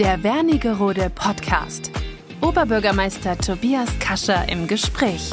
Der Wernigerode Podcast. Oberbürgermeister Tobias Kascher im Gespräch.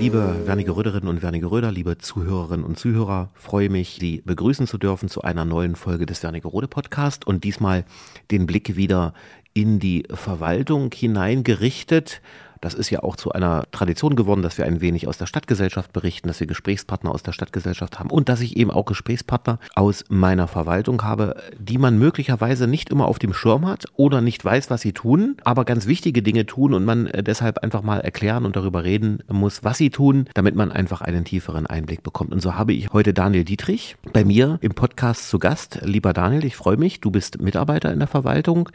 Liebe Wernigeröderinnen und Wernigeröder, liebe Zuhörerinnen und Zuhörer, freue mich, Sie begrüßen zu dürfen zu einer neuen Folge des Wernigerode Podcast und diesmal den Blick wieder in die Verwaltung hineingerichtet. Das ist ja auch zu einer Tradition geworden, dass wir ein wenig aus der Stadtgesellschaft berichten, dass wir Gesprächspartner aus der Stadtgesellschaft haben und dass ich eben auch Gesprächspartner aus meiner Verwaltung habe, die man möglicherweise nicht immer auf dem Schirm hat oder nicht weiß, was sie tun, aber ganz wichtige Dinge tun und man äh, deshalb einfach mal erklären und darüber reden muss, was sie tun, damit man einfach einen tieferen Einblick bekommt. Und so habe ich heute Daniel Dietrich bei mir im Podcast zu Gast. Lieber Daniel, ich freue mich, du bist Mitarbeiter in der Verwaltung.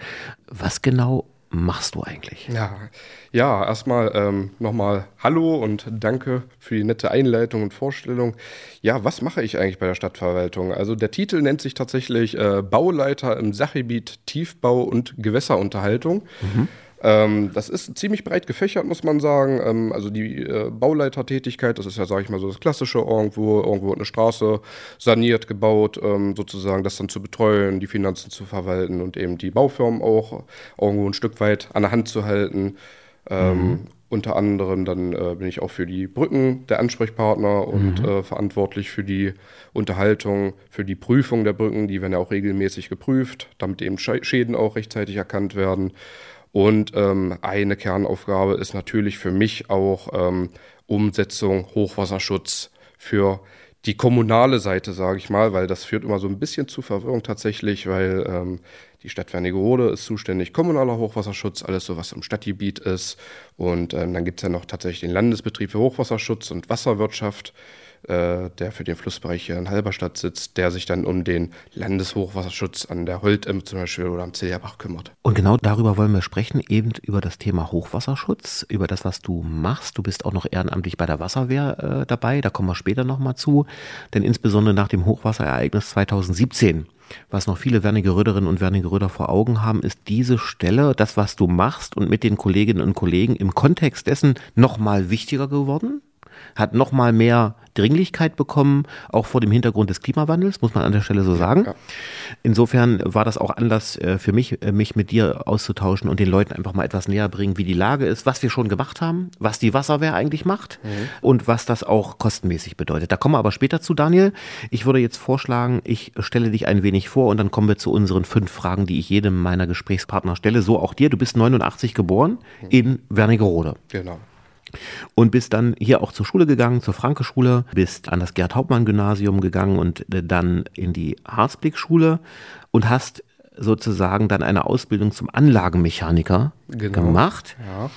Was genau machst du eigentlich? Ja, ja erstmal ähm, nochmal Hallo und danke für die nette Einleitung und Vorstellung. Ja, was mache ich eigentlich bei der Stadtverwaltung? Also der Titel nennt sich tatsächlich äh, Bauleiter im Sachgebiet Tiefbau und Gewässerunterhaltung. Mhm. Ähm, das ist ziemlich breit gefächert, muss man sagen. Ähm, also die äh, Bauleitertätigkeit, das ist ja, sage ich mal, so das Klassische irgendwo. Irgendwo wird eine Straße saniert, gebaut, ähm, sozusagen das dann zu betreuen, die Finanzen zu verwalten und eben die Baufirmen auch irgendwo ein Stück weit an der Hand zu halten. Ähm, mhm. Unter anderem dann äh, bin ich auch für die Brücken der Ansprechpartner und mhm. äh, verantwortlich für die Unterhaltung, für die Prüfung der Brücken. Die werden ja auch regelmäßig geprüft, damit eben Schäden auch rechtzeitig erkannt werden. Und ähm, eine Kernaufgabe ist natürlich für mich auch ähm, Umsetzung, Hochwasserschutz für die kommunale Seite, sage ich mal, weil das führt immer so ein bisschen zu Verwirrung tatsächlich, weil ähm, die Stadt Wernigerode ist zuständig kommunaler Hochwasserschutz, alles so, was im Stadtgebiet ist. Und ähm, dann gibt es ja noch tatsächlich den Landesbetrieb für Hochwasserschutz und Wasserwirtschaft äh, der für den Flussbereich hier in Halberstadt sitzt, der sich dann um den Landeshochwasserschutz an der Holtem zum Beispiel oder am Ziljerbach kümmert. Und genau darüber wollen wir sprechen, eben über das Thema Hochwasserschutz, über das, was du machst. Du bist auch noch ehrenamtlich bei der Wasserwehr äh, dabei, da kommen wir später nochmal zu, denn insbesondere nach dem Hochwasserereignis 2017 was noch viele Wernigeröderinnen und Wernigeröder vor Augen haben, ist diese Stelle, das, was du machst und mit den Kolleginnen und Kollegen im Kontext dessen nochmal wichtiger geworden hat nochmal mehr Dringlichkeit bekommen, auch vor dem Hintergrund des Klimawandels, muss man an der Stelle so sagen. Ja. Insofern war das auch Anlass äh, für mich, äh, mich mit dir auszutauschen und den Leuten einfach mal etwas näher bringen, wie die Lage ist, was wir schon gemacht haben, was die Wasserwehr eigentlich macht mhm. und was das auch kostenmäßig bedeutet. Da kommen wir aber später zu, Daniel. Ich würde jetzt vorschlagen, ich stelle dich ein wenig vor und dann kommen wir zu unseren fünf Fragen, die ich jedem meiner Gesprächspartner stelle. So auch dir. Du bist 89 geboren mhm. in Wernigerode. Genau. Und bist dann hier auch zur Schule gegangen, zur Franke-Schule, bist an das Gerd-Hauptmann-Gymnasium gegangen und äh, dann in die Harzblick-Schule und hast sozusagen dann eine Ausbildung zum Anlagenmechaniker genau. gemacht. Ja.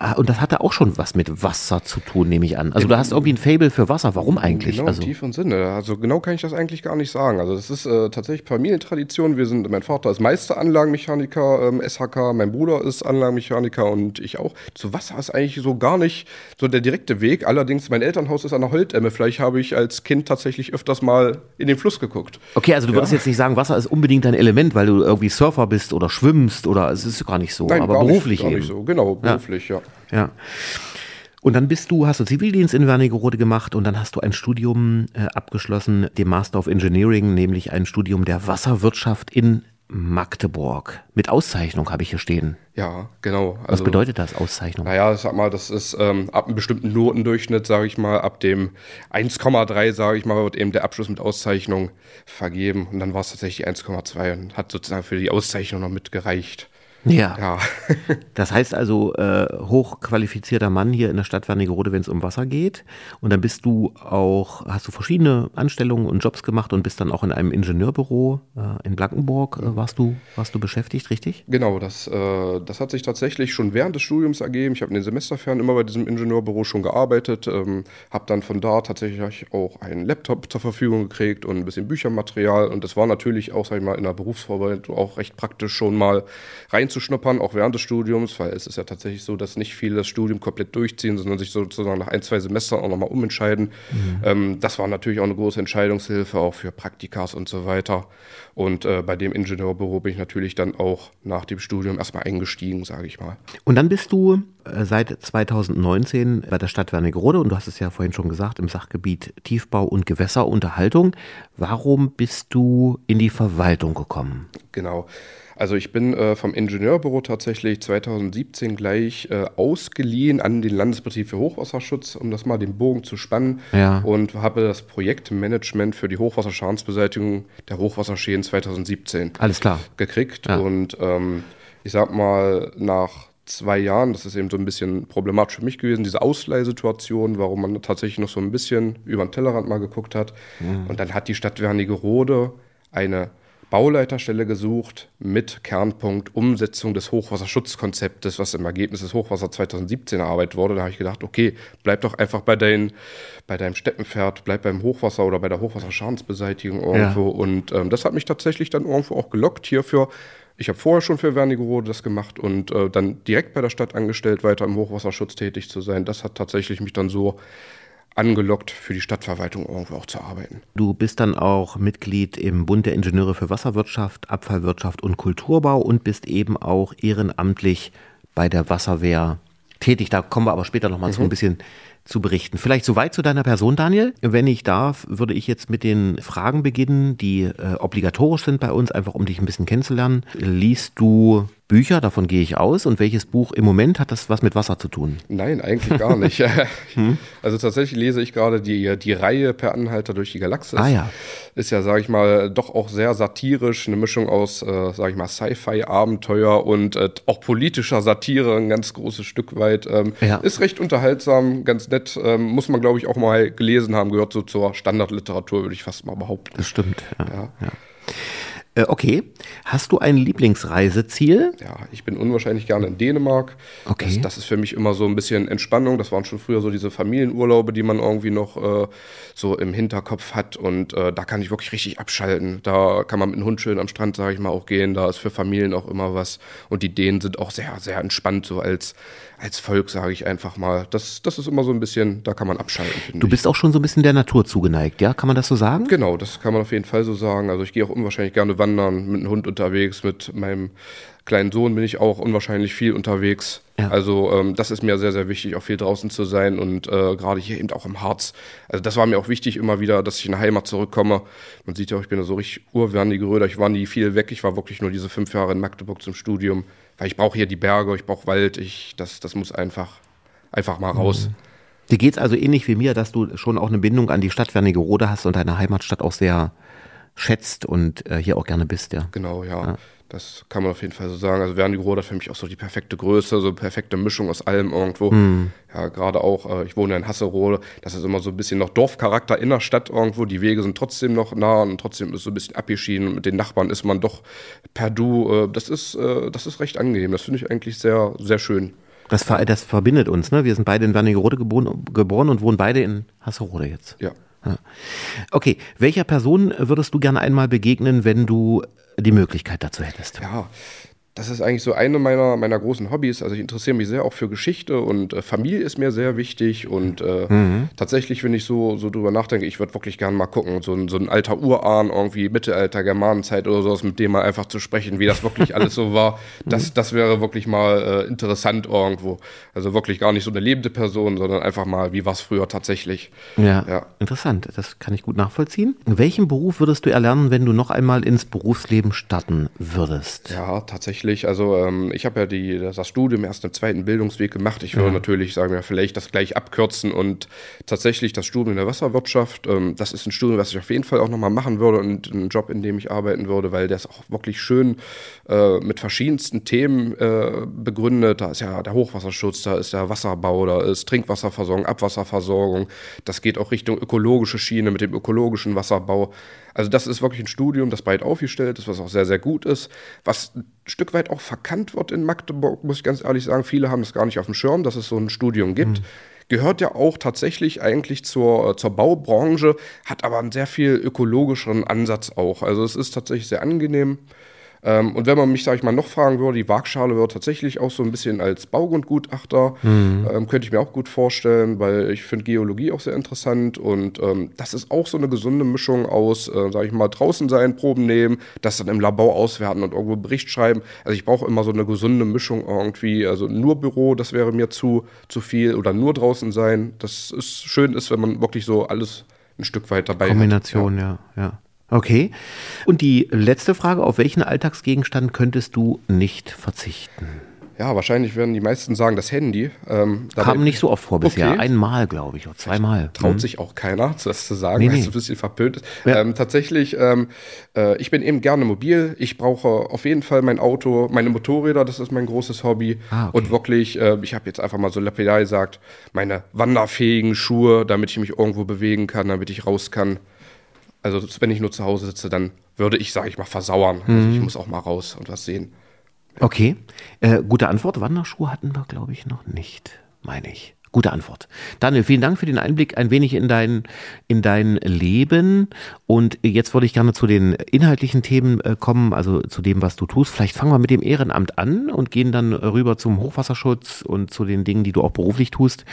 Ah, und das hatte auch schon was mit Wasser zu tun, nehme ich an. Also du hast irgendwie ein Fable für Wasser. Warum eigentlich? Genau, also, tief und Sinne. Also genau kann ich das eigentlich gar nicht sagen. Also das ist äh, tatsächlich Familientradition. Wir sind, mein Vater ist Meisteranlagenmechaniker, ähm, SHK, mein Bruder ist Anlagenmechaniker und ich auch. Zu Wasser ist eigentlich so gar nicht so der direkte Weg. Allerdings, mein Elternhaus ist an der Holtemme. Vielleicht habe ich als Kind tatsächlich öfters mal in den Fluss geguckt. Okay, also du würdest jetzt nicht sagen, Wasser ist unbedingt ein Element, weil du irgendwie Surfer bist oder schwimmst oder es ist gar nicht so. Nein, aber beruflich nicht, nicht so. Genau, beruflich, ja. ja. Ja. Und dann bist du, hast du Zivildienst in Wernigerode gemacht und dann hast du ein Studium äh, abgeschlossen, dem Master of Engineering, nämlich ein Studium der Wasserwirtschaft in Magdeburg. Mit Auszeichnung habe ich hier stehen. Ja, genau. Also, Was bedeutet das, Auszeichnung? Naja, sag mal, das ist ähm, ab einem bestimmten Notendurchschnitt, sage ich mal, ab dem 1,3, sage ich mal, wird eben der Abschluss mit Auszeichnung vergeben. Und dann war es tatsächlich 1,2 und hat sozusagen für die Auszeichnung noch mitgereicht. Ja. ja. das heißt also, äh, hochqualifizierter Mann hier in der Stadt Wernigerode, wenn es um Wasser geht. Und dann bist du auch, hast du verschiedene Anstellungen und Jobs gemacht und bist dann auch in einem Ingenieurbüro äh, in Blankenburg, äh, warst, du, warst du beschäftigt, richtig? Genau, das, äh, das hat sich tatsächlich schon während des Studiums ergeben. Ich habe in den Semesterferien immer bei diesem Ingenieurbüro schon gearbeitet, ähm, habe dann von da tatsächlich auch einen Laptop zur Verfügung gekriegt und ein bisschen Büchermaterial. Und das war natürlich auch, sag ich mal, in der Berufsvorbereitung auch recht praktisch schon mal rein reinzuschnuppern, auch während des Studiums, weil es ist ja tatsächlich so, dass nicht viele das Studium komplett durchziehen, sondern sich sozusagen nach ein, zwei Semestern auch nochmal umentscheiden. Mhm. Ähm, das war natürlich auch eine große Entscheidungshilfe, auch für Praktikas und so weiter. Und äh, bei dem Ingenieurbüro bin ich natürlich dann auch nach dem Studium erstmal eingestiegen, sage ich mal. Und dann bist du äh, seit 2019 bei der Stadt Wernigerode und du hast es ja vorhin schon gesagt, im Sachgebiet Tiefbau und Gewässerunterhaltung. Warum bist du in die Verwaltung gekommen? Genau. Also ich bin äh, vom Ingenieurbüro tatsächlich 2017 gleich äh, ausgeliehen an den Landesbetrieb für Hochwasserschutz, um das mal den Bogen zu spannen. Ja. Und habe das Projektmanagement für die Hochwasserschadensbeseitigung der Hochwasserschäden 2017 Alles klar. gekriegt. Ja. Und ähm, ich sag mal, nach zwei Jahren, das ist eben so ein bisschen problematisch für mich gewesen, diese Ausleihsituation, warum man tatsächlich noch so ein bisschen über den Tellerrand mal geguckt hat. Und dann hat die Stadt Wernigerode eine Bauleiterstelle gesucht mit Kernpunkt Umsetzung des Hochwasserschutzkonzeptes, was im Ergebnis des Hochwasser 2017 erarbeitet wurde. Da habe ich gedacht, okay, bleib doch einfach bei, dein, bei deinem Steppenpferd, bleib beim Hochwasser oder bei der Hochwasserschadensbeseitigung irgendwo. Und ähm, das hat mich tatsächlich dann irgendwo auch gelockt hierfür. Ich habe vorher schon für Wernigerode das gemacht und äh, dann direkt bei der Stadt angestellt, weiter im Hochwasserschutz tätig zu sein. Das hat tatsächlich mich dann so angelockt, für die Stadtverwaltung irgendwo auch zu arbeiten. Du bist dann auch Mitglied im Bund der Ingenieure für Wasserwirtschaft, Abfallwirtschaft und Kulturbau und bist eben auch ehrenamtlich bei der Wasserwehr tätig. Da kommen wir aber später nochmal zu ein bisschen zu berichten. Vielleicht soweit zu deiner Person, Daniel. Wenn ich darf, würde ich jetzt mit den Fragen beginnen, die äh, obligatorisch sind bei uns, einfach um dich ein bisschen kennenzulernen. Liest du Bücher, davon gehe ich aus. Und welches Buch im Moment hat das was mit Wasser zu tun? Nein, eigentlich gar nicht. Also tatsächlich lese ich gerade die, die Reihe Per Anhalter durch die Galaxis. Ah ja. Ist ja, sage ich mal, doch auch sehr satirisch, eine Mischung aus, äh, sage ich mal, Sci-Fi-Abenteuer und äh, auch politischer Satire, ein ganz großes Stück weit. Ähm, Ja. Ist recht unterhaltsam, ganz nett. Ähm, muss man, glaube ich, auch mal gelesen haben, gehört so zur Standardliteratur, würde ich fast mal behaupten. Das stimmt. Ja. Ja. Äh, okay. Hast du ein Lieblingsreiseziel? Ja, ich bin unwahrscheinlich gerne in Dänemark. Okay. Das, das ist für mich immer so ein bisschen Entspannung. Das waren schon früher so diese Familienurlaube, die man irgendwie noch äh, so im Hinterkopf hat. Und äh, da kann ich wirklich richtig abschalten. Da kann man mit dem Hund schön am Strand, sage ich mal, auch gehen. Da ist für Familien auch immer was. Und die Dänen sind auch sehr, sehr entspannt, so als, als Volk, sage ich einfach mal. Das, das ist immer so ein bisschen, da kann man abschalten, Du ich. bist auch schon so ein bisschen der Natur zugeneigt, ja? Kann man das so sagen? Genau, das kann man auf jeden Fall so sagen. Also ich gehe auch unwahrscheinlich gerne wandern, mit dem Hund unterwegs, mit meinem kleinen Sohn bin ich auch unwahrscheinlich viel unterwegs. Ja. Also ähm, das ist mir sehr, sehr wichtig, auch viel draußen zu sein und äh, gerade hier eben auch im Harz. Also das war mir auch wichtig immer wieder, dass ich in die Heimat zurückkomme. Man sieht ja, auch, ich bin ja so richtig urwärtige Röder. Ich war nie viel weg. Ich war wirklich nur diese fünf Jahre in Magdeburg zum Studium, weil ich brauche hier die Berge, ich brauche Wald. Ich, das, das muss einfach, einfach mal raus. Dir geht's also ähnlich wie mir, dass du schon auch eine Bindung an die Stadt Wernigerode hast und deine Heimatstadt auch sehr schätzt und äh, hier auch gerne bist, ja. Genau, ja. Das kann man auf jeden Fall so sagen. Also Wernigerode hat für mich auch so die perfekte Größe, so eine perfekte Mischung aus allem irgendwo. Ja, gerade auch, äh, ich wohne in Hasserode, das ist immer so ein bisschen noch Dorfcharakter in der Stadt irgendwo. Die Wege sind trotzdem noch nah und trotzdem ist so ein bisschen abgeschieden. Mit den Nachbarn ist man doch per Du. Äh, das, ist, äh, das ist recht angenehm. Das finde ich eigentlich sehr, sehr schön. Das, ver das verbindet uns, ne? Wir sind beide in Wernigerode geboren, geboren und wohnen beide in Hasserode jetzt. Ja. Ja. Okay, welcher Person würdest du gerne einmal begegnen, wenn du die Möglichkeit dazu hättest? Ja, das ist eigentlich so eine meiner, meiner großen Hobbys. Also ich interessiere mich sehr auch für Geschichte und äh, Familie ist mir sehr wichtig. Und äh, tatsächlich, wenn ich so, so drüber nachdenke, ich würde wirklich gerne mal gucken, so ein, so ein alter Urahn, irgendwie Mittelalter, Germanenzeit oder sowas, mit dem mal einfach zu sprechen, wie das wirklich alles so war. Das, das wäre wirklich mal äh, interessant irgendwo. Also wirklich gar nicht so eine lebende Person, sondern einfach mal, wie war es früher tatsächlich. Ja, Ja. interessant. Das kann ich gut nachvollziehen. Welchen Beruf würdest du erlernen, wenn du noch einmal ins Berufsleben starten würdest? Ja, tatsächlich. Also ähm, ich habe ja die, das Studium erst im zweiten Bildungsweg gemacht. Ich würde natürlich, sagen wir, vielleicht das gleich abkürzen und tatsächlich das Studium in der Wasserwirtschaft, ähm, das ist ein Studium, was ich auf jeden Fall auch nochmal machen würde und ein Job, in dem ich arbeiten würde, weil der ist auch wirklich schön äh, mit verschiedensten Themen äh, begründet. Da ist ja der Hochwasserschutz, da ist der Wasserbau, da ist Trinkwasserversorgung, Abwasserversorgung. Das geht auch Richtung ökologische Schiene mit dem ökologischen Wasserbau. Also das ist wirklich ein Studium, das breit aufgestellt ist, was auch sehr, sehr gut ist, was ein Stück weit auch verkannt wird in Magdeburg, muss ich ganz ehrlich sagen. Viele haben das gar nicht auf dem Schirm, dass es so ein Studium gibt. Gehört ja auch tatsächlich eigentlich zur, äh, zur Baubranche, hat aber einen sehr viel ökologischeren Ansatz auch. Also es ist tatsächlich sehr angenehm. Ähm, und wenn man mich, sage ich mal, noch fragen würde, die Waagschale wird tatsächlich auch so ein bisschen als Baugrundgutachter, mhm. ähm, könnte ich mir auch gut vorstellen, weil ich finde Geologie auch sehr interessant und ähm, das ist auch so eine gesunde Mischung aus, äh, sage ich mal, draußen sein, Proben nehmen, das dann im Labor auswerten und irgendwo Bericht schreiben. Also ich brauche immer so eine gesunde Mischung irgendwie, also nur Büro, das wäre mir zu, zu viel oder nur draußen sein. Das ist schön ist, wenn man wirklich so alles ein Stück weit dabei Kombination, hat. Kombination, ja. ja. Okay. Und die letzte Frage, auf welchen Alltagsgegenstand könntest du nicht verzichten? Ja, wahrscheinlich werden die meisten sagen, das Handy. Ähm, Kam nicht so oft vor bisher. Okay. Einmal, glaube ich, oder zweimal. Traut mhm. sich auch keiner, das zu sagen, nee, weil es ein bisschen verpönt ist. Ja. Ähm, tatsächlich, ähm, äh, ich bin eben gerne mobil. Ich brauche auf jeden Fall mein Auto, meine Motorräder, das ist mein großes Hobby. Ah, okay. Und wirklich, äh, ich habe jetzt einfach mal so lapidar gesagt, meine wanderfähigen Schuhe, damit ich mich irgendwo bewegen kann, damit ich raus kann. Also wenn ich nur zu Hause sitze, dann würde ich, sage ich mal, versauern. Mhm. Also ich muss auch mal raus und was sehen. Okay, äh, gute Antwort. Wanderschuhe hatten wir, glaube ich, noch nicht, meine ich. Gute Antwort. Daniel, vielen Dank für den Einblick ein wenig in dein, in dein Leben. Und jetzt würde ich gerne zu den inhaltlichen Themen äh, kommen, also zu dem, was du tust. Vielleicht fangen wir mit dem Ehrenamt an und gehen dann rüber zum Hochwasserschutz und zu den Dingen, die du auch beruflich tust.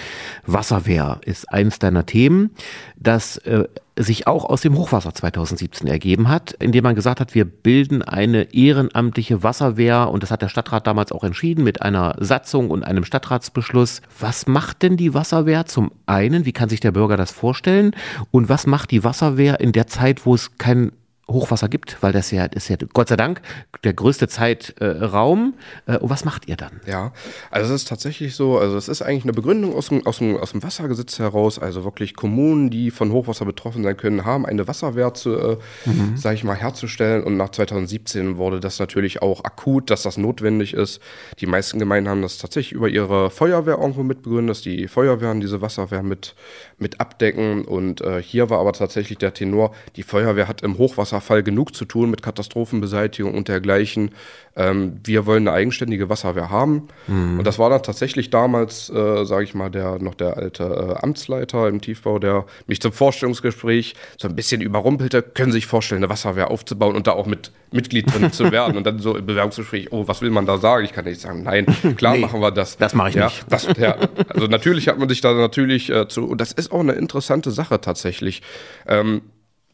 Wasserwehr ist eins deiner Themen. Das äh, sich auch aus dem Hochwasser 2017 ergeben hat, indem man gesagt hat, wir bilden eine ehrenamtliche Wasserwehr und das hat der Stadtrat damals auch entschieden mit einer Satzung und einem Stadtratsbeschluss. Was macht denn die Wasserwehr zum einen? Wie kann sich der Bürger das vorstellen? Und was macht die Wasserwehr in der Zeit, wo es kein Hochwasser gibt, weil das ja ist ja Gott sei Dank der größte Zeitraum. Äh, und was macht ihr dann? Ja, also es ist tatsächlich so, also es ist eigentlich eine Begründung aus dem, aus dem, aus dem Wassergesetz heraus. Also wirklich Kommunen, die von Hochwasser betroffen sein können, haben eine Wasserwehr zu, äh, mhm. sage ich mal, herzustellen. Und nach 2017 wurde das natürlich auch akut, dass das notwendig ist. Die meisten Gemeinden haben das tatsächlich über ihre Feuerwehr irgendwo mitbegründet, dass die Feuerwehren diese Wasserwehr mit, mit abdecken. Und äh, hier war aber tatsächlich der Tenor, die Feuerwehr hat im Hochwasser Wasserfall genug zu tun mit Katastrophenbeseitigung und dergleichen. Ähm, wir wollen eine eigenständige Wasserwehr haben. Mhm. Und das war dann tatsächlich damals, äh, sage ich mal, der noch der alte äh, Amtsleiter im Tiefbau, der mich zum Vorstellungsgespräch so ein bisschen überrumpelte. Können Sie sich vorstellen, eine Wasserwehr aufzubauen und da auch mit Mitglied drin zu werden? Und dann so im Bewerbungsgespräch, oh, was will man da sagen? Ich kann nicht sagen, nein, klar nee, machen wir das. Das mache ich ja, nicht. Das, ja, also natürlich hat man sich da natürlich äh, zu, und das ist auch eine interessante Sache tatsächlich. Ähm,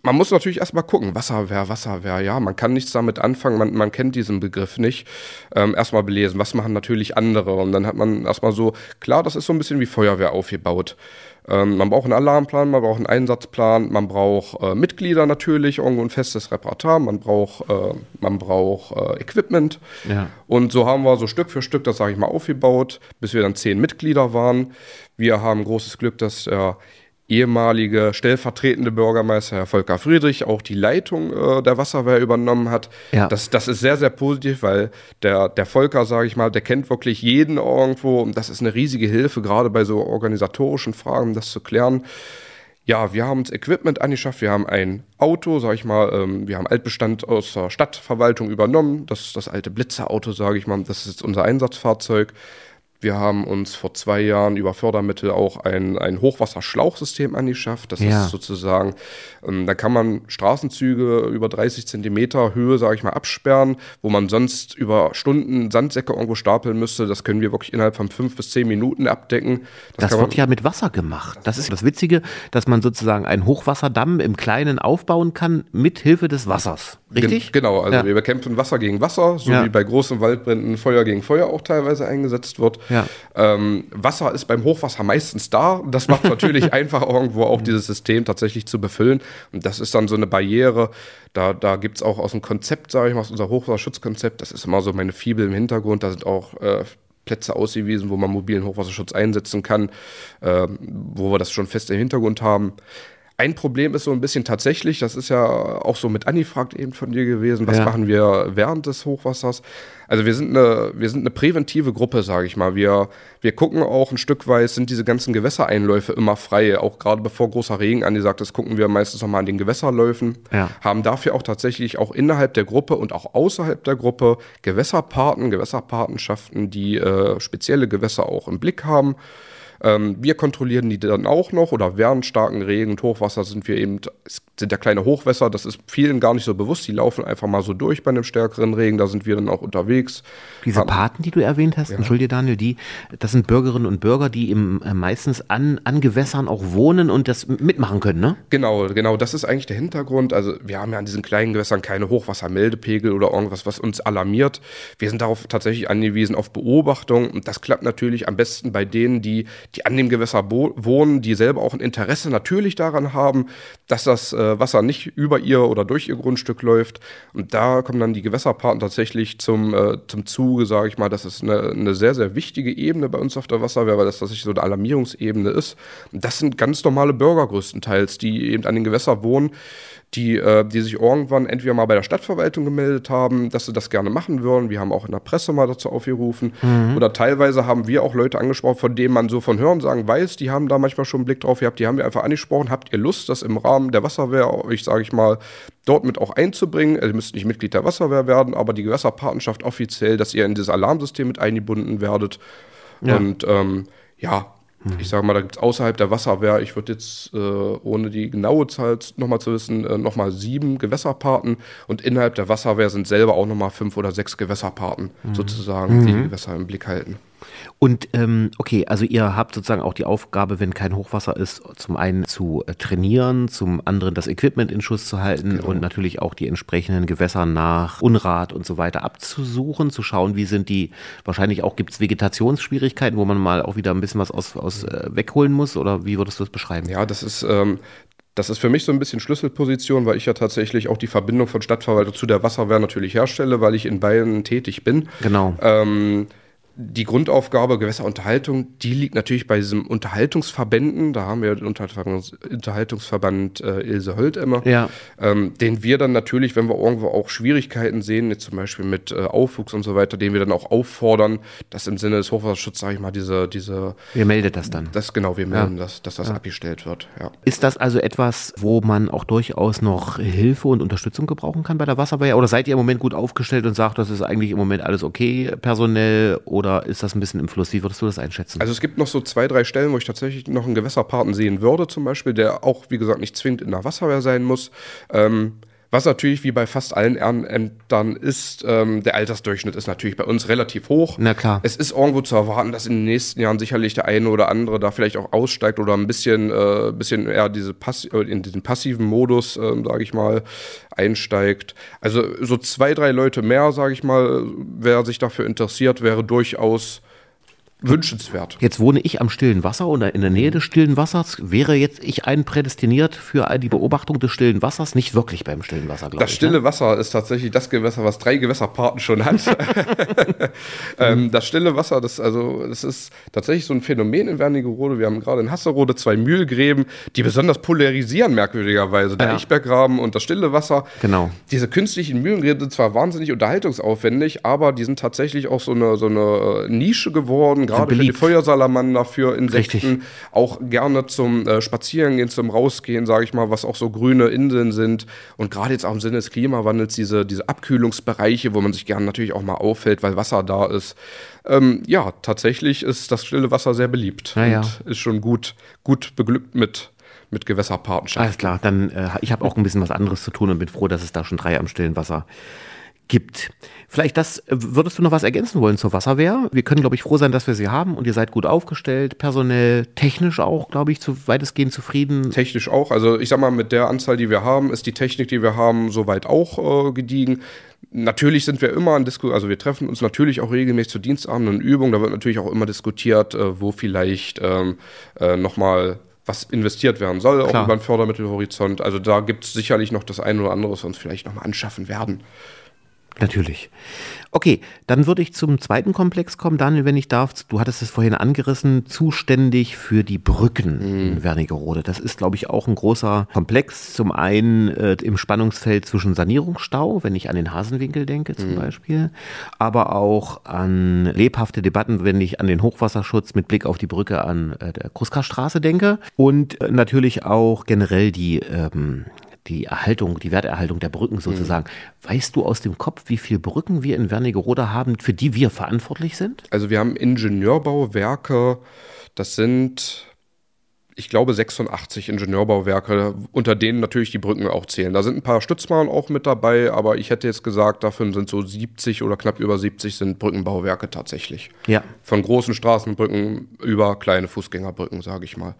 man muss natürlich erstmal gucken, Wasserwehr, Wasserwehr, ja, man kann nichts damit anfangen, man, man kennt diesen Begriff nicht. Ähm, erstmal belesen, was machen natürlich andere und dann hat man erstmal so, klar, das ist so ein bisschen wie Feuerwehr aufgebaut. Ähm, man braucht einen Alarmplan, man braucht einen Einsatzplan, man braucht äh, Mitglieder natürlich, irgendwo ein festes Repertoire, man braucht, äh, man braucht äh, Equipment. Ja. Und so haben wir so Stück für Stück das, sage ich mal, aufgebaut, bis wir dann zehn Mitglieder waren. Wir haben großes Glück, dass äh, ehemalige stellvertretende Bürgermeister Herr Volker Friedrich auch die Leitung äh, der Wasserwehr übernommen hat. Ja. Das, das ist sehr, sehr positiv, weil der, der Volker, sage ich mal, der kennt wirklich jeden irgendwo und das ist eine riesige Hilfe, gerade bei so organisatorischen Fragen, das zu klären. Ja, wir haben uns Equipment angeschafft, wir haben ein Auto, sage ich mal, ähm, wir haben Altbestand aus der Stadtverwaltung übernommen, das das alte Blitzerauto, sage ich mal, das ist jetzt unser Einsatzfahrzeug. Wir haben uns vor zwei Jahren über Fördermittel auch ein, ein Hochwasserschlauchsystem angeschafft. Das ja. ist sozusagen, ähm, da kann man Straßenzüge über 30 Zentimeter Höhe, sage ich mal, absperren, wo man sonst über Stunden Sandsäcke irgendwo stapeln müsste. Das können wir wirklich innerhalb von fünf bis zehn Minuten abdecken. Das, das wird ja mit Wasser gemacht. Das ist das Witzige, dass man sozusagen einen Hochwasserdamm im Kleinen aufbauen kann mit Hilfe des Wassers. Richtig? Gen genau, also ja. wir bekämpfen Wasser gegen Wasser, so ja. wie bei großen Waldbränden Feuer gegen Feuer auch teilweise eingesetzt wird. Ja. Ähm, Wasser ist beim Hochwasser meistens da. Das macht natürlich einfach irgendwo auch dieses System tatsächlich zu befüllen. Und das ist dann so eine Barriere. Da, da gibt es auch aus dem Konzept, sage ich mal, aus unser Hochwasserschutzkonzept, das ist immer so meine Fibel im Hintergrund, da sind auch äh, Plätze ausgewiesen, wo man mobilen Hochwasserschutz einsetzen kann, äh, wo wir das schon fest im Hintergrund haben. Ein Problem ist so ein bisschen tatsächlich, das ist ja auch so mit Anni fragt eben von dir gewesen, was ja. machen wir während des Hochwassers? Also wir sind eine, wir sind eine präventive Gruppe, sage ich mal. Wir, wir gucken auch ein Stück weit, sind diese ganzen Gewässereinläufe immer frei, auch gerade bevor großer Regen angesagt ist, gucken wir meistens nochmal an den Gewässerläufen, ja. haben dafür auch tatsächlich auch innerhalb der Gruppe und auch außerhalb der Gruppe Gewässerpaten, Gewässerpatenschaften, die äh, spezielle Gewässer auch im Blick haben Ähm, wir kontrollieren die dann auch noch oder während starken Regen und Hochwasser sind wir eben, sind ja kleine Hochwässer, das ist vielen gar nicht so bewusst, die laufen einfach mal so durch bei einem stärkeren Regen, da sind wir dann auch unterwegs. Diese Paten, die du erwähnt hast, ja. entschuldige Daniel, die, das sind Bürgerinnen und Bürger, die im, äh, meistens an, an Gewässern auch wohnen und das mitmachen können, ne? Genau, genau, das ist eigentlich der Hintergrund. Also wir haben ja an diesen kleinen Gewässern keine Hochwassermeldepegel oder irgendwas, was uns alarmiert. Wir sind darauf tatsächlich angewiesen, auf Beobachtung und das klappt natürlich am besten bei denen, die, die an dem Gewässer wohnen, die selber auch ein Interesse natürlich daran haben, dass das äh, Wasser nicht über ihr oder durch ihr Grundstück läuft. Und da kommen dann die Gewässerpaten tatsächlich zum, äh, zum Zuge, sage ich mal. Das ist eine, eine sehr, sehr wichtige Ebene bei uns auf der Wasserwehr, weil das tatsächlich so eine Alarmierungsebene ist. Und das sind ganz normale Bürger größtenteils, die eben an den Gewässern wohnen die, äh, die sich irgendwann entweder mal bei der Stadtverwaltung gemeldet haben, dass sie das gerne machen würden. Wir haben auch in der Presse mal dazu aufgerufen. Mhm. Oder teilweise haben wir auch Leute angesprochen, von denen man so von Hörensagen weiß, die haben da manchmal schon einen Blick drauf gehabt, die haben wir einfach angesprochen. Habt ihr Lust, das im Rahmen der Wasserwehr, euch sage ich mal, dort mit auch einzubringen? Also ihr müsst nicht Mitglied der Wasserwehr werden, aber die Gewässerpartnerschaft offiziell, dass ihr in dieses Alarmsystem mit eingebunden werdet. Ja. Und ähm, ja, ich sage mal, da gibt es außerhalb der Wasserwehr, ich würde jetzt, äh, ohne die genaue Zahl nochmal zu wissen, äh, nochmal sieben Gewässerpaten und innerhalb der Wasserwehr sind selber auch nochmal fünf oder sechs Gewässerpaten mhm. sozusagen, die mhm. Gewässer im Blick halten. Und ähm, okay, also ihr habt sozusagen auch die Aufgabe, wenn kein Hochwasser ist, zum einen zu äh, trainieren, zum anderen das Equipment in Schuss zu halten genau. und natürlich auch die entsprechenden Gewässer nach Unrat und so weiter abzusuchen, zu schauen, wie sind die, wahrscheinlich auch gibt es Vegetationsschwierigkeiten, wo man mal auch wieder ein bisschen was aus, aus äh, wegholen muss oder wie würdest du das beschreiben? Ja, das ist ähm, das ist für mich so ein bisschen Schlüsselposition, weil ich ja tatsächlich auch die Verbindung von Stadtverwaltung zu der Wasserwehr natürlich herstelle, weil ich in Bayern tätig bin. Genau. Ähm, die Grundaufgabe Gewässerunterhaltung, die liegt natürlich bei diesem Unterhaltungsverbänden. Da haben wir den Unterhaltungsverband äh, Ilse Hölt immer, ja. ähm, den wir dann natürlich, wenn wir irgendwo auch Schwierigkeiten sehen, jetzt zum Beispiel mit äh, Aufwuchs und so weiter, den wir dann auch auffordern, dass im Sinne des Hochwasserschutzes, sage ich mal, diese, diese. Wir meldet das dann. Das genau, wir melden ja. das, dass das ja. abgestellt wird. Ist das also etwas, wo man auch durchaus noch Hilfe und Unterstützung gebrauchen kann bei der Wasserwehr? Oder seid ihr im Moment gut aufgestellt und sagt, das ist eigentlich im Moment alles okay, personell oder oder ist das ein bisschen im Fluss? Wie würdest du das einschätzen? Also es gibt noch so zwei, drei Stellen, wo ich tatsächlich noch einen Gewässerpaten sehen würde, zum Beispiel, der auch, wie gesagt, nicht zwingend in der Wasserwehr sein muss. Ähm, was natürlich wie bei fast allen Ehrenämtern ist, ähm, der Altersdurchschnitt ist natürlich bei uns relativ hoch. Na klar. Es ist irgendwo zu erwarten, dass in den nächsten Jahren sicherlich der eine oder andere da vielleicht auch aussteigt oder ein bisschen, äh, bisschen eher diese Pass äh, in diesen passiven Modus, äh, sage ich mal, einsteigt. Also so zwei, drei Leute mehr, sage ich mal, wer sich dafür interessiert, wäre durchaus wünschenswert. Jetzt wohne ich am stillen Wasser oder in der Nähe des stillen Wassers. Wäre jetzt ich ein prädestiniert für die Beobachtung des stillen Wassers? Nicht wirklich beim stillen Wasser, glaube ich. Das stille ne? Wasser ist tatsächlich das Gewässer, was drei Gewässerparten schon hat. ähm, das stille Wasser, das, also, das ist tatsächlich so ein Phänomen in Wernigerode. Wir haben gerade in Hasserode zwei Mühlgräben, die besonders polarisieren, merkwürdigerweise. Der ja. Eichberggraben und das stille Wasser. Genau. Diese künstlichen Mühlgräben sind zwar wahnsinnig unterhaltungsaufwendig, aber die sind tatsächlich auch so eine, so eine Nische geworden gerade für die Feuersalamander, für Insekten, Richtig. auch gerne zum äh, Spazierengehen, zum Rausgehen, sage ich mal, was auch so grüne Inseln sind. Und gerade jetzt auch im Sinne des Klimawandels, diese, diese Abkühlungsbereiche, wo man sich gerne natürlich auch mal auffällt, weil Wasser da ist. Ähm, ja, tatsächlich ist das stille Wasser sehr beliebt ja, ja. ist schon gut, gut beglückt mit mit Gewässerpartnerschaft. Alles klar, dann äh, ich habe auch ein bisschen was anderes zu tun und bin froh, dass es da schon drei am stillen Wasser gibt. Vielleicht das, würdest du noch was ergänzen wollen zur Wasserwehr? Wir können, glaube ich, froh sein, dass wir sie haben und ihr seid gut aufgestellt, personell, technisch auch, glaube ich, zu, weitestgehend zufrieden. Technisch auch. Also ich sag mal, mit der Anzahl, die wir haben, ist die Technik, die wir haben, soweit auch äh, gediegen. Natürlich sind wir immer in Diskussion, also wir treffen uns natürlich auch regelmäßig zu Dienstabenden und Übungen. Da wird natürlich auch immer diskutiert, äh, wo vielleicht ähm, äh, nochmal was investiert werden soll, Klar. auch über den Fördermittelhorizont. Also da gibt es sicherlich noch das eine oder andere, was wir uns vielleicht nochmal anschaffen werden. Natürlich. Okay, dann würde ich zum zweiten Komplex kommen, Daniel, wenn ich darf. Du hattest es vorhin angerissen, zuständig für die Brücken mhm. in Wernigerode. Das ist, glaube ich, auch ein großer Komplex. Zum einen äh, im Spannungsfeld zwischen Sanierungsstau, wenn ich an den Hasenwinkel denke zum mhm. Beispiel, aber auch an lebhafte Debatten, wenn ich an den Hochwasserschutz mit Blick auf die Brücke an äh, der Kruska Straße denke und äh, natürlich auch generell die ähm, die Erhaltung, die Werterhaltung der Brücken sozusagen. Mhm. Weißt du aus dem Kopf, wie viele Brücken wir in Wernigerode haben, für die wir verantwortlich sind? Also wir haben Ingenieurbauwerke, das sind ich glaube, 86 Ingenieurbauwerke, unter denen natürlich die Brücken auch zählen. Da sind ein paar Stützmauern auch mit dabei, aber ich hätte jetzt gesagt, davon sind so 70 oder knapp über 70 sind Brückenbauwerke tatsächlich. Ja. Von großen Straßenbrücken über kleine Fußgängerbrücken, sage ich mal.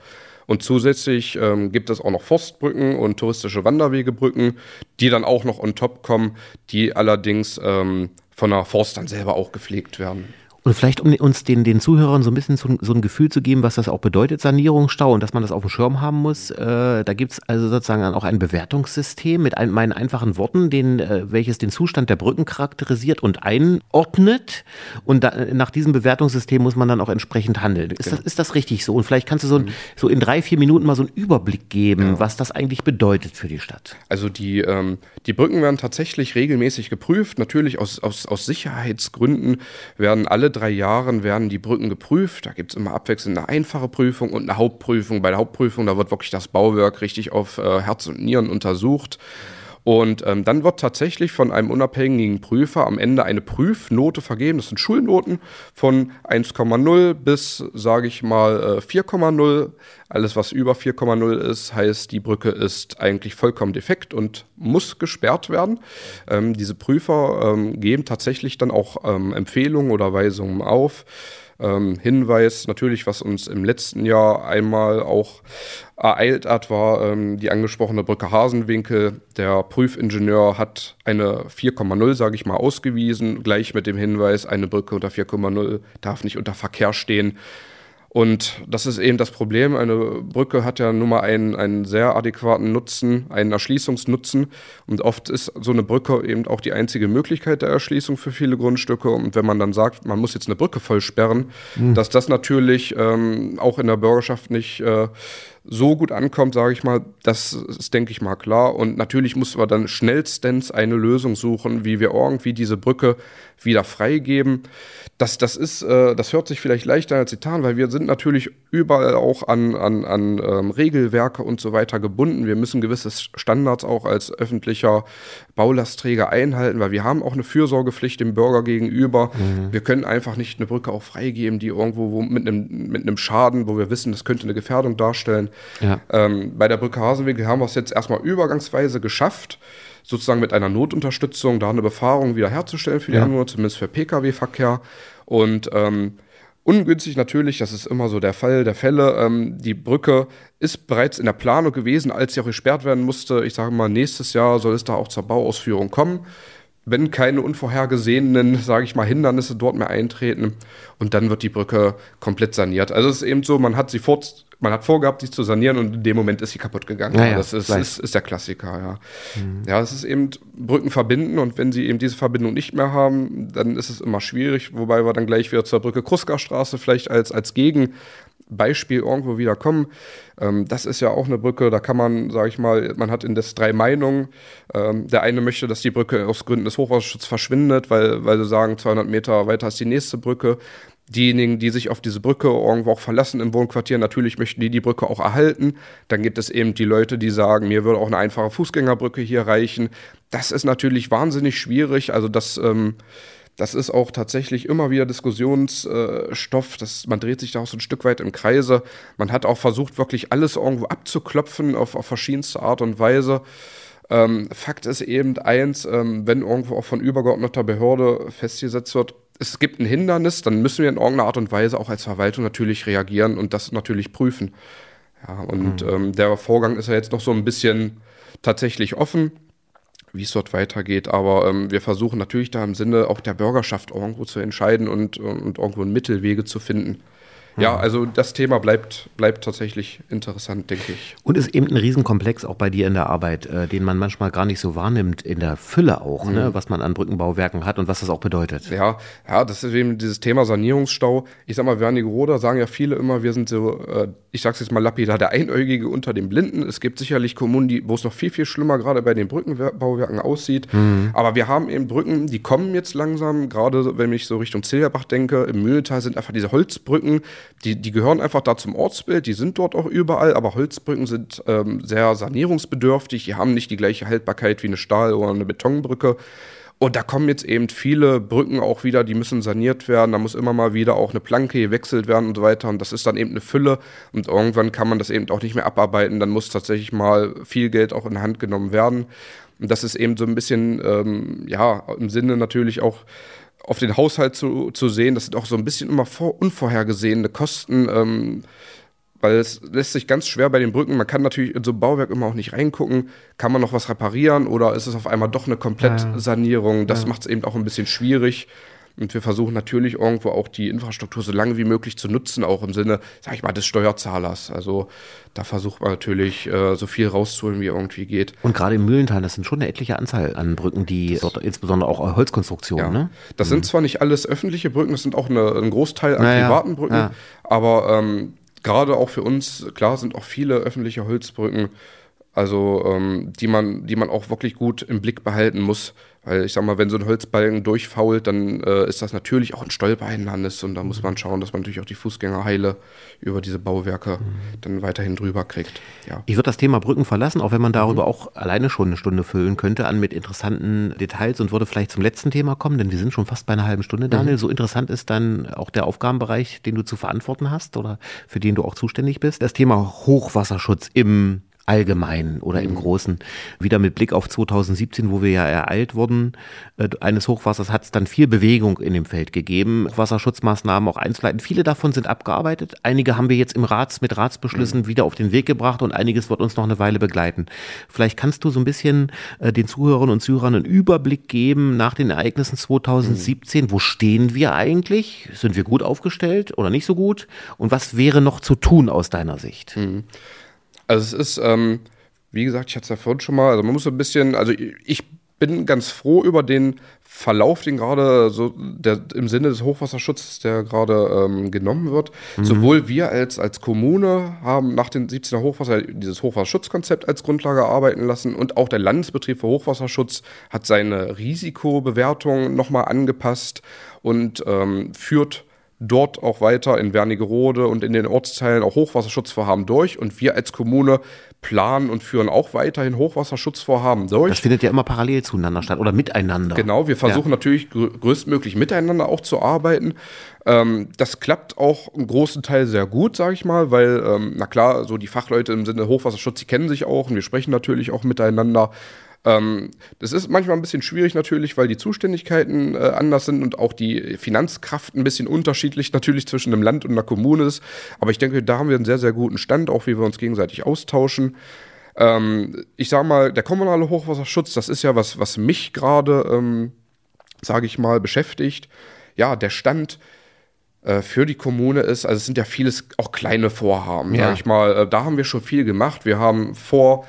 Und zusätzlich ähm, gibt es auch noch Forstbrücken und touristische Wanderwegebrücken, die dann auch noch on top kommen, die allerdings ähm, von der Forst dann selber auch gepflegt werden. Und vielleicht, um uns den, den Zuhörern so ein bisschen so, so, ein Gefühl zu geben, was das auch bedeutet, Sanierungsstau und dass man das auf dem Schirm haben muss, äh, da gibt es also sozusagen auch ein Bewertungssystem mit ein, meinen einfachen Worten, den, äh, welches den Zustand der Brücken charakterisiert und einordnet. Und da, nach diesem Bewertungssystem muss man dann auch entsprechend handeln. Ist, genau. das, ist das richtig so? Und vielleicht kannst du so, ein, mhm. so in drei, vier Minuten mal so einen Überblick geben, ja. was das eigentlich bedeutet für die Stadt. Also die, ähm, die Brücken werden tatsächlich regelmäßig geprüft. Natürlich aus, aus, aus Sicherheitsgründen werden alle drei Jahren werden die Brücken geprüft. Da gibt es immer abwechselnd eine einfache Prüfung und eine Hauptprüfung. Bei der Hauptprüfung, da wird wirklich das Bauwerk richtig auf äh, Herz und Nieren untersucht. Und ähm, dann wird tatsächlich von einem unabhängigen Prüfer am Ende eine Prüfnote vergeben. Das sind Schulnoten von 1,0 bis, sage ich mal, 4,0. Äh, Alles, was über 4,0 ist, heißt, die Brücke ist eigentlich vollkommen defekt und muss gesperrt werden. Ähm, diese Prüfer ähm, geben tatsächlich dann auch ähm, Empfehlungen oder Weisungen auf. Ähm, Hinweis natürlich, was uns im letzten Jahr einmal auch ereilt hat, war ähm, die angesprochene Brücke Hasenwinkel. Der Prüfingenieur hat eine 4,0, sage ich mal, ausgewiesen, gleich mit dem Hinweis, eine Brücke unter 4,0 darf nicht unter Verkehr stehen. Und das ist eben das Problem. Eine Brücke hat ja nun mal einen, einen sehr adäquaten Nutzen, einen Erschließungsnutzen. Und oft ist so eine Brücke eben auch die einzige Möglichkeit der Erschließung für viele Grundstücke. Und wenn man dann sagt, man muss jetzt eine Brücke voll sperren, mhm. dass das natürlich ähm, auch in der Bürgerschaft nicht äh, so gut ankommt, sage ich mal, das ist, denke ich mal, klar. Und natürlich muss man dann schnellstens eine Lösung suchen, wie wir irgendwie diese Brücke wieder freigeben. Das, das ist, äh, das hört sich vielleicht leichter als getan, weil wir sind natürlich überall auch an, an, an ähm, Regelwerke und so weiter gebunden. Wir müssen gewisse Standards auch als öffentlicher Baulastträger einhalten, weil wir haben auch eine Fürsorgepflicht dem Bürger gegenüber. Mhm. Wir können einfach nicht eine Brücke auch freigeben, die irgendwo mit einem, mit einem Schaden, wo wir wissen, das könnte eine Gefährdung darstellen. Ja. Ähm, bei der Brücke Hasenwinkel haben wir es jetzt erstmal übergangsweise geschafft, sozusagen mit einer Notunterstützung da eine Befahrung wiederherzustellen für die ja. Anwohner, zumindest für Pkw-Verkehr. Und ähm, ungünstig natürlich, das ist immer so der Fall der Fälle. Ähm, die Brücke ist bereits in der Planung gewesen, als sie auch gesperrt werden musste. Ich sage mal, nächstes Jahr soll es da auch zur Bauausführung kommen wenn keine unvorhergesehenen, sage ich mal, Hindernisse dort mehr eintreten und dann wird die Brücke komplett saniert. Also es ist eben so, man hat sie fort, man hat vorgehabt, sie zu sanieren und in dem Moment ist sie kaputt gegangen. Ja, ja, das ist, ist, ist, der Klassiker, ja. Mhm. Ja, es ist eben Brücken verbinden und wenn sie eben diese Verbindung nicht mehr haben, dann ist es immer schwierig, wobei wir dann gleich wieder zur Brücke Kruska-Straße vielleicht als, als Gegen Beispiel irgendwo wieder kommen. Ähm, das ist ja auch eine Brücke, da kann man, sage ich mal, man hat in das drei Meinungen. Ähm, der eine möchte, dass die Brücke aus Gründen des Hochwasserschutzes verschwindet, weil, weil sie sagen, 200 Meter weiter ist die nächste Brücke. Diejenigen, die sich auf diese Brücke irgendwo auch verlassen im Wohnquartier, natürlich möchten die die Brücke auch erhalten. Dann gibt es eben die Leute, die sagen, mir würde auch eine einfache Fußgängerbrücke hier reichen. Das ist natürlich wahnsinnig schwierig. Also das ähm, das ist auch tatsächlich immer wieder Diskussionsstoff. Das, man dreht sich da auch so ein Stück weit im Kreise. Man hat auch versucht, wirklich alles irgendwo abzuklopfen auf, auf verschiedenste Art und Weise. Ähm, Fakt ist eben eins, ähm, wenn irgendwo auch von übergeordneter Behörde festgesetzt wird, es gibt ein Hindernis, dann müssen wir in irgendeiner Art und Weise auch als Verwaltung natürlich reagieren und das natürlich prüfen. Ja, und mhm. ähm, der Vorgang ist ja jetzt noch so ein bisschen tatsächlich offen wie es dort weitergeht. Aber ähm, wir versuchen natürlich da im Sinne auch der Bürgerschaft irgendwo zu entscheiden und, und irgendwo Mittelwege zu finden. Ja, also das Thema bleibt, bleibt tatsächlich interessant, denke ich. Und ist eben ein Riesenkomplex auch bei dir in der Arbeit, äh, den man manchmal gar nicht so wahrnimmt, in der Fülle auch, ne, mhm. ne, was man an Brückenbauwerken hat und was das auch bedeutet. Ja, ja, das ist eben dieses Thema Sanierungsstau. Ich sag mal, Wernigerode sagen ja viele immer, wir sind so, äh, ich sag's jetzt mal lapidar, der Einäugige unter den Blinden. Es gibt sicherlich Kommunen, die, wo es noch viel, viel schlimmer gerade bei den Brückenbauwerken aussieht. Mhm. Aber wir haben eben Brücken, die kommen jetzt langsam, gerade wenn ich so Richtung Zillerbach denke, im Mühltal sind einfach diese Holzbrücken, Die, die gehören einfach da zum Ortsbild, die sind dort auch überall, aber Holzbrücken sind ähm, sehr sanierungsbedürftig, die haben nicht die gleiche Haltbarkeit wie eine Stahl- oder eine Betonbrücke. Und da kommen jetzt eben viele Brücken auch wieder, die müssen saniert werden. Da muss immer mal wieder auch eine Planke gewechselt werden und so weiter. Und das ist dann eben eine Fülle. Und irgendwann kann man das eben auch nicht mehr abarbeiten. Dann muss tatsächlich mal viel Geld auch in Hand genommen werden. Und das ist eben so ein bisschen, ähm, ja, im Sinne natürlich auch auf den Haushalt zu, zu sehen. Das sind auch so ein bisschen immer vor, unvorhergesehene Kosten. Ähm, weil es lässt sich ganz schwer bei den Brücken, man kann natürlich in so ein Bauwerk immer auch nicht reingucken, kann man noch was reparieren oder ist es auf einmal doch eine Komplettsanierung? Das ja. macht es eben auch ein bisschen schwierig. Und wir versuchen natürlich irgendwo auch die Infrastruktur so lange wie möglich zu nutzen, auch im Sinne, sag ich mal, des Steuerzahlers. Also da versucht man natürlich äh, so viel rauszuholen, wie irgendwie geht. Und gerade im Mühlental, das sind schon eine etliche Anzahl an Brücken, die dort insbesondere auch Holzkonstruktionen. Ja. Ne? Das mhm. sind zwar nicht alles öffentliche Brücken, das sind auch eine, ein Großteil an naja, privaten Brücken, ja. aber ähm, gerade auch für uns, klar, sind auch viele öffentliche Holzbrücken, also ähm, die, man, die man auch wirklich gut im Blick behalten muss. Weil ich sag mal, wenn so ein Holzbalken durchfault, dann äh, ist das natürlich auch ein Stolperhindernis und da muss man schauen, dass man natürlich auch die Fußgängerheile über diese Bauwerke mhm. dann weiterhin drüber kriegt. Ja. Ich würde das Thema Brücken verlassen, auch wenn man darüber mhm. auch alleine schon eine Stunde füllen könnte an mit interessanten Details und würde vielleicht zum letzten Thema kommen, denn wir sind schon fast bei einer halben Stunde, Daniel. Mhm. So interessant ist dann auch der Aufgabenbereich, den du zu verantworten hast oder für den du auch zuständig bist. Das Thema Hochwasserschutz im Allgemeinen oder im mhm. Großen. Wieder mit Blick auf 2017, wo wir ja ereilt wurden, äh, eines Hochwassers hat es dann viel Bewegung in dem Feld gegeben. Hochwasserschutzmaßnahmen auch einzuleiten. Viele davon sind abgearbeitet. Einige haben wir jetzt im Rats mit Ratsbeschlüssen mhm. wieder auf den Weg gebracht und einiges wird uns noch eine Weile begleiten. Vielleicht kannst du so ein bisschen äh, den Zuhörerinnen und Zuhörern einen Überblick geben nach den Ereignissen 2017. Mhm. Wo stehen wir eigentlich? Sind wir gut aufgestellt oder nicht so gut? Und was wäre noch zu tun aus deiner Sicht? Mhm. Also es ist, ähm, wie gesagt, ich hatte es ja vorhin schon mal, also man muss so ein bisschen, also ich bin ganz froh über den Verlauf, den gerade so der, im Sinne des Hochwasserschutzes, der gerade ähm, genommen wird. Mhm. Sowohl wir als, als Kommune haben nach den 17er Hochwasser dieses Hochwasserschutzkonzept als Grundlage arbeiten lassen und auch der Landesbetrieb für Hochwasserschutz hat seine Risikobewertung nochmal angepasst und ähm, führt dort auch weiter in Wernigerode und in den Ortsteilen auch Hochwasserschutzvorhaben durch. Und wir als Kommune planen und führen auch weiterhin Hochwasserschutzvorhaben durch. Das findet ja immer parallel zueinander statt oder miteinander. Genau, wir versuchen ja. natürlich größtmöglich miteinander auch zu arbeiten. Ähm, das klappt auch im großen Teil sehr gut, sage ich mal, weil, ähm, na klar, so die Fachleute im Sinne Hochwasserschutz, die kennen sich auch und wir sprechen natürlich auch miteinander. Ähm, das ist manchmal ein bisschen schwierig natürlich, weil die Zuständigkeiten äh, anders sind und auch die Finanzkraft ein bisschen unterschiedlich natürlich zwischen einem Land und einer Kommune ist. Aber ich denke, da haben wir einen sehr, sehr guten Stand, auch wie wir uns gegenseitig austauschen. Ähm, ich sage mal, der kommunale Hochwasserschutz, das ist ja was, was mich gerade, ähm, sage ich mal, beschäftigt. Ja, der Stand äh, für die Kommune ist, also es sind ja vieles auch kleine Vorhaben, ja. sage ich mal. Äh, da haben wir schon viel gemacht. Wir haben vor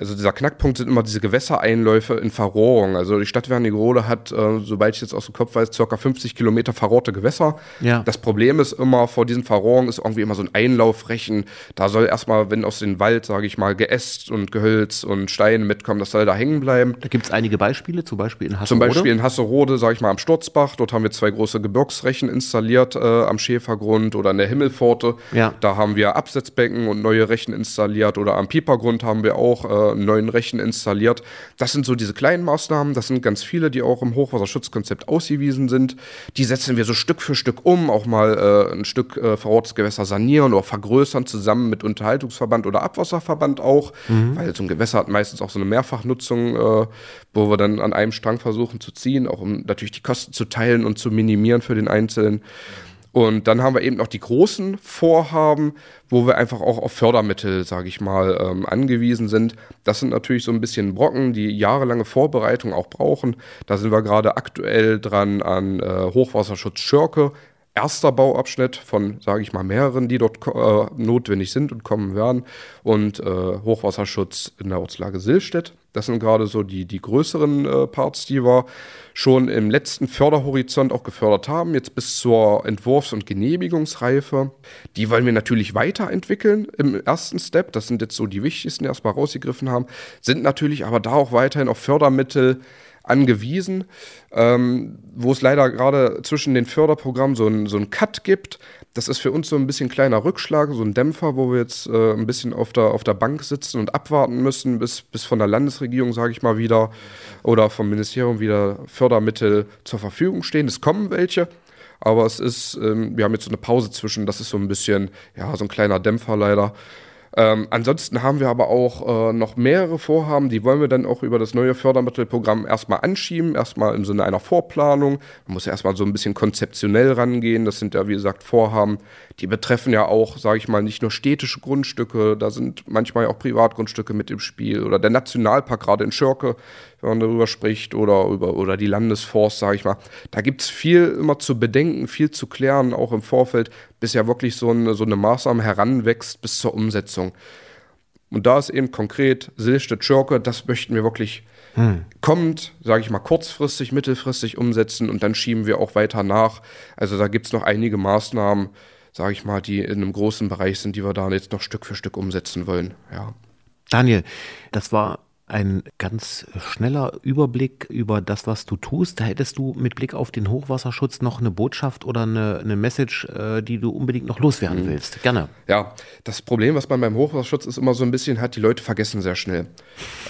also dieser Knackpunkt sind immer diese Gewässereinläufe in Verrohrung. Also die Stadt Wernigerode hat, äh, sobald ich jetzt aus dem Kopf weiß, ca. 50 Kilometer verrohrte Gewässer. Ja. Das Problem ist immer, vor diesen Verrohrungen ist irgendwie immer so ein Einlaufrechen. Da soll erstmal, wenn aus dem Wald, sage ich mal, Geäst und Gehölz und Steine mitkommen, das soll da hängen bleiben. Da gibt es einige Beispiele, zum Beispiel in Hasserode. Zum Beispiel in Hasserode, sage ich mal, am Sturzbach. Dort haben wir zwei große Gebirgsrechen installiert äh, am Schäfergrund oder in der Himmelpforte. Ja. Da haben wir Absetzbecken und neue Rechen installiert. Oder am Piepergrund haben wir auch äh, einen neuen Rechen installiert. Das sind so diese kleinen Maßnahmen, das sind ganz viele, die auch im Hochwasserschutzkonzept ausgewiesen sind. Die setzen wir so Stück für Stück um, auch mal äh, ein Stück äh, verrohrtes Gewässer sanieren oder vergrößern, zusammen mit Unterhaltungsverband oder Abwasserverband auch, mhm. weil so ein Gewässer hat meistens auch so eine Mehrfachnutzung, äh, wo wir dann an einem Strang versuchen zu ziehen, auch um natürlich die Kosten zu teilen und zu minimieren für den Einzelnen. Und dann haben wir eben noch die großen Vorhaben, wo wir einfach auch auf Fördermittel, sage ich mal, ähm, angewiesen sind. Das sind natürlich so ein bisschen Brocken, die jahrelange Vorbereitung auch brauchen. Da sind wir gerade aktuell dran an äh, Hochwasserschutz Schörke. Erster Bauabschnitt von, sage ich mal, mehreren, die dort äh, notwendig sind und kommen werden. Und äh, Hochwasserschutz in der Ortslage Sillstedt. Das sind gerade so die, die größeren äh, Parts, die wir schon im letzten Förderhorizont auch gefördert haben, jetzt bis zur Entwurfs- und Genehmigungsreife. Die wollen wir natürlich weiterentwickeln im ersten Step. Das sind jetzt so die wichtigsten, die erstmal rausgegriffen haben, sind natürlich aber da auch weiterhin auf Fördermittel angewiesen, ähm, wo es leider gerade zwischen den Förderprogrammen so einen so Cut gibt. Das ist für uns so ein bisschen kleiner Rückschlag, so ein Dämpfer, wo wir jetzt äh, ein bisschen auf der, auf der Bank sitzen und abwarten müssen, bis, bis von der Landesregierung, sage ich mal, wieder oder vom Ministerium wieder Fördermittel zur Verfügung stehen. Es kommen welche, aber es ist, ähm, wir haben jetzt so eine Pause zwischen, das ist so ein bisschen, ja, so ein kleiner Dämpfer leider. Ähm, ansonsten haben wir aber auch äh, noch mehrere Vorhaben, die wollen wir dann auch über das neue Fördermittelprogramm erstmal anschieben, erstmal im Sinne einer Vorplanung. Man muss ja erstmal so ein bisschen konzeptionell rangehen. Das sind ja, wie gesagt, Vorhaben, die betreffen ja auch, sage ich mal, nicht nur städtische Grundstücke, da sind manchmal auch Privatgrundstücke mit im Spiel oder der Nationalpark gerade in Schörke, wenn man darüber spricht, oder, über, oder die Landesforst, sage ich mal. Da gibt es viel immer zu bedenken, viel zu klären, auch im Vorfeld, bis ja wirklich so eine, so eine Maßnahme heranwächst bis zur Umsetzung. Und da ist eben konkret Silstedt Schörke, das möchten wir wirklich hm. kommt, sage ich mal, kurzfristig, mittelfristig umsetzen und dann schieben wir auch weiter nach. Also da gibt es noch einige Maßnahmen, sage ich mal, die in einem großen Bereich sind, die wir da jetzt noch Stück für Stück umsetzen wollen. Ja. Daniel, das war ein ganz schneller Überblick über das, was du tust. Da hättest du mit Blick auf den Hochwasserschutz noch eine Botschaft oder eine, eine Message, äh, die du unbedingt noch loswerden mhm. willst. Gerne. Ja, das Problem, was man beim Hochwasserschutz ist immer so ein bisschen hat, die Leute vergessen sehr schnell.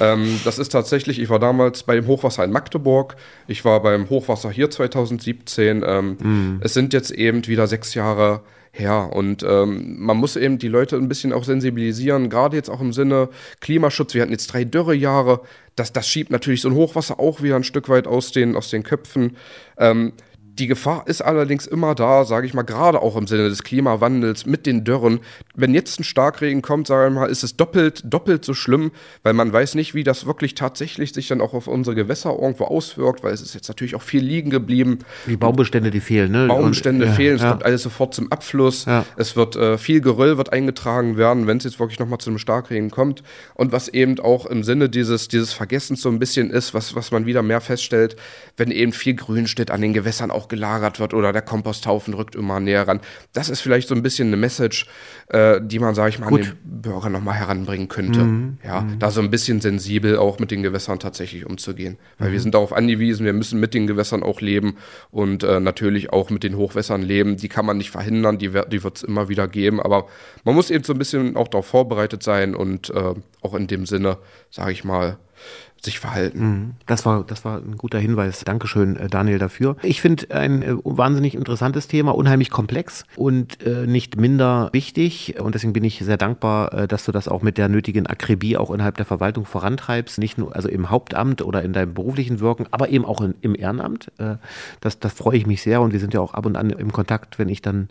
Ähm, das ist tatsächlich, ich war damals bei dem Hochwasser in Magdeburg, ich war beim Hochwasser hier 2017. Ähm, mhm. Es sind jetzt eben wieder sechs Jahre her. Und ähm, man muss eben die Leute ein bisschen auch sensibilisieren, gerade jetzt auch im Sinne Klimaschutz. Wir hatten jetzt drei Dürrejahre. Das, das schiebt natürlich so ein Hochwasser auch wieder ein Stück weit aus den, aus den Köpfen. Ähm, die Gefahr ist allerdings immer da, sage ich mal, gerade auch im Sinne des Klimawandels mit den Dürren. Wenn jetzt ein Starkregen kommt, sage ich mal, ist es doppelt, doppelt so schlimm, weil man weiß nicht, wie das wirklich tatsächlich sich dann auch auf unsere Gewässer irgendwo auswirkt, weil es ist jetzt natürlich auch viel liegen geblieben. Die Baumbestände, die fehlen, ne? Baumbestände Und, fehlen, ja, es kommt alles sofort zum Abfluss. Ja. Es wird äh, viel Geröll wird eingetragen werden, wenn es jetzt wirklich nochmal zu einem Starkregen kommt. Und was eben auch im Sinne dieses, dieses Vergessens so ein bisschen ist, was, was man wieder mehr feststellt, wenn eben viel Grün steht an den Gewässern auch gelagert wird oder der Komposthaufen rückt immer näher ran. Das ist vielleicht so ein bisschen eine Message, äh, die man, sage ich mal, Gut. an den Bürger nochmal heranbringen könnte. Mhm. Ja, mhm. da so ein bisschen sensibel auch mit den Gewässern tatsächlich umzugehen. Weil mhm. wir sind darauf angewiesen, wir müssen mit den Gewässern auch leben und äh, natürlich auch mit den Hochwässern leben. Die kann man nicht verhindern, die, die wird es immer wieder geben, aber man muss eben so ein bisschen auch darauf vorbereitet sein und äh, auch in dem Sinne, sage ich mal, sich verhalten. Mhm. Das war, das war ein guter Hinweis. Dankeschön, äh, Daniel, dafür. Ich finde ein äh, wahnsinnig interessantes Thema, unheimlich komplex und äh, nicht minder wichtig. Und deswegen bin ich sehr dankbar, dass du das auch mit der nötigen Akribie auch innerhalb der Verwaltung vorantreibst. Nicht nur also im Hauptamt oder in deinem beruflichen Wirken, aber eben auch in, im Ehrenamt. Das, das freue ich mich sehr und wir sind ja auch ab und an im Kontakt, wenn ich dann,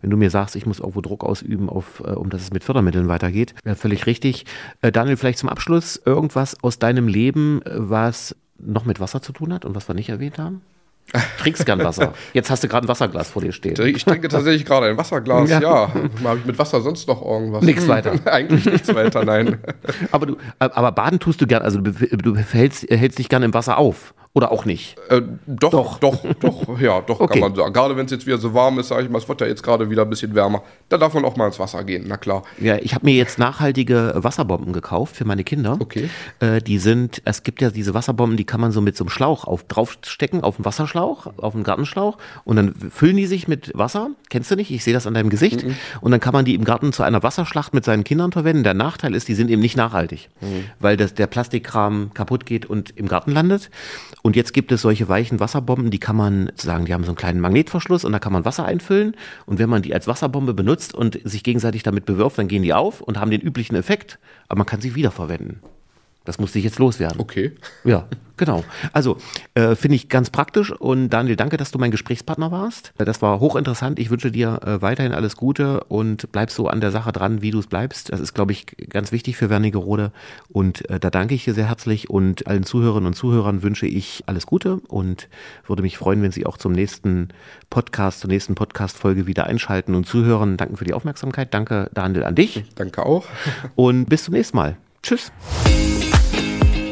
wenn du mir sagst, ich muss irgendwo Druck ausüben, auf, um dass es mit Fördermitteln weitergeht. Ja, völlig richtig. Daniel, vielleicht zum Abschluss irgendwas aus deinem Leben Leben, was noch mit Wasser zu tun hat und was wir nicht erwähnt haben? Trinkst gern Wasser. Jetzt hast du gerade ein Wasserglas vor dir stehen. Ich trinke tatsächlich gerade ein Wasserglas, ja. ja. Habe ich mit Wasser sonst noch irgendwas? Nichts weiter. Eigentlich nichts weiter, nein. aber, du, aber baden tust du gern, also du, du hältst, hältst dich gern im Wasser auf. Oder auch nicht? Äh, doch, doch, doch, doch, ja, doch okay. kann man sagen. Gerade wenn es jetzt wieder so warm ist, sage ich mal, es wird ja jetzt gerade wieder ein bisschen wärmer. Da darf man auch mal ins Wasser gehen, na klar. Ja, ich habe mir jetzt nachhaltige Wasserbomben gekauft für meine Kinder. Okay. Äh, die sind, es gibt ja diese Wasserbomben, die kann man so mit so einem Schlauch auf, draufstecken, auf einen Wasserschlauch, auf einen Gartenschlauch und dann füllen die sich mit Wasser. Kennst du nicht? Ich sehe das an deinem Gesicht. Mhm. Und dann kann man die im Garten zu einer Wasserschlacht mit seinen Kindern verwenden. Der Nachteil ist, die sind eben nicht nachhaltig, mhm. weil das, der Plastikkram kaputt geht und im Garten landet. Und jetzt gibt es solche weichen Wasserbomben, die kann man sagen, die haben so einen kleinen Magnetverschluss und da kann man Wasser einfüllen. Und wenn man die als Wasserbombe benutzt und sich gegenseitig damit bewirft, dann gehen die auf und haben den üblichen Effekt, aber man kann sie wiederverwenden. Das musste ich jetzt loswerden. Okay. Ja, genau. Also äh, finde ich ganz praktisch und Daniel, danke, dass du mein Gesprächspartner warst. Das war hochinteressant. Ich wünsche dir äh, weiterhin alles Gute und bleib so an der Sache dran, wie du es bleibst. Das ist, glaube ich, ganz wichtig für Wernigerode und äh, da danke ich dir sehr herzlich und allen Zuhörerinnen und Zuhörern wünsche ich alles Gute und würde mich freuen, wenn Sie auch zum nächsten Podcast, zur nächsten Podcast-Folge wieder einschalten und zuhören. Danke für die Aufmerksamkeit. Danke, Daniel, an dich. Danke auch. Und bis zum nächsten Mal. Tschüss.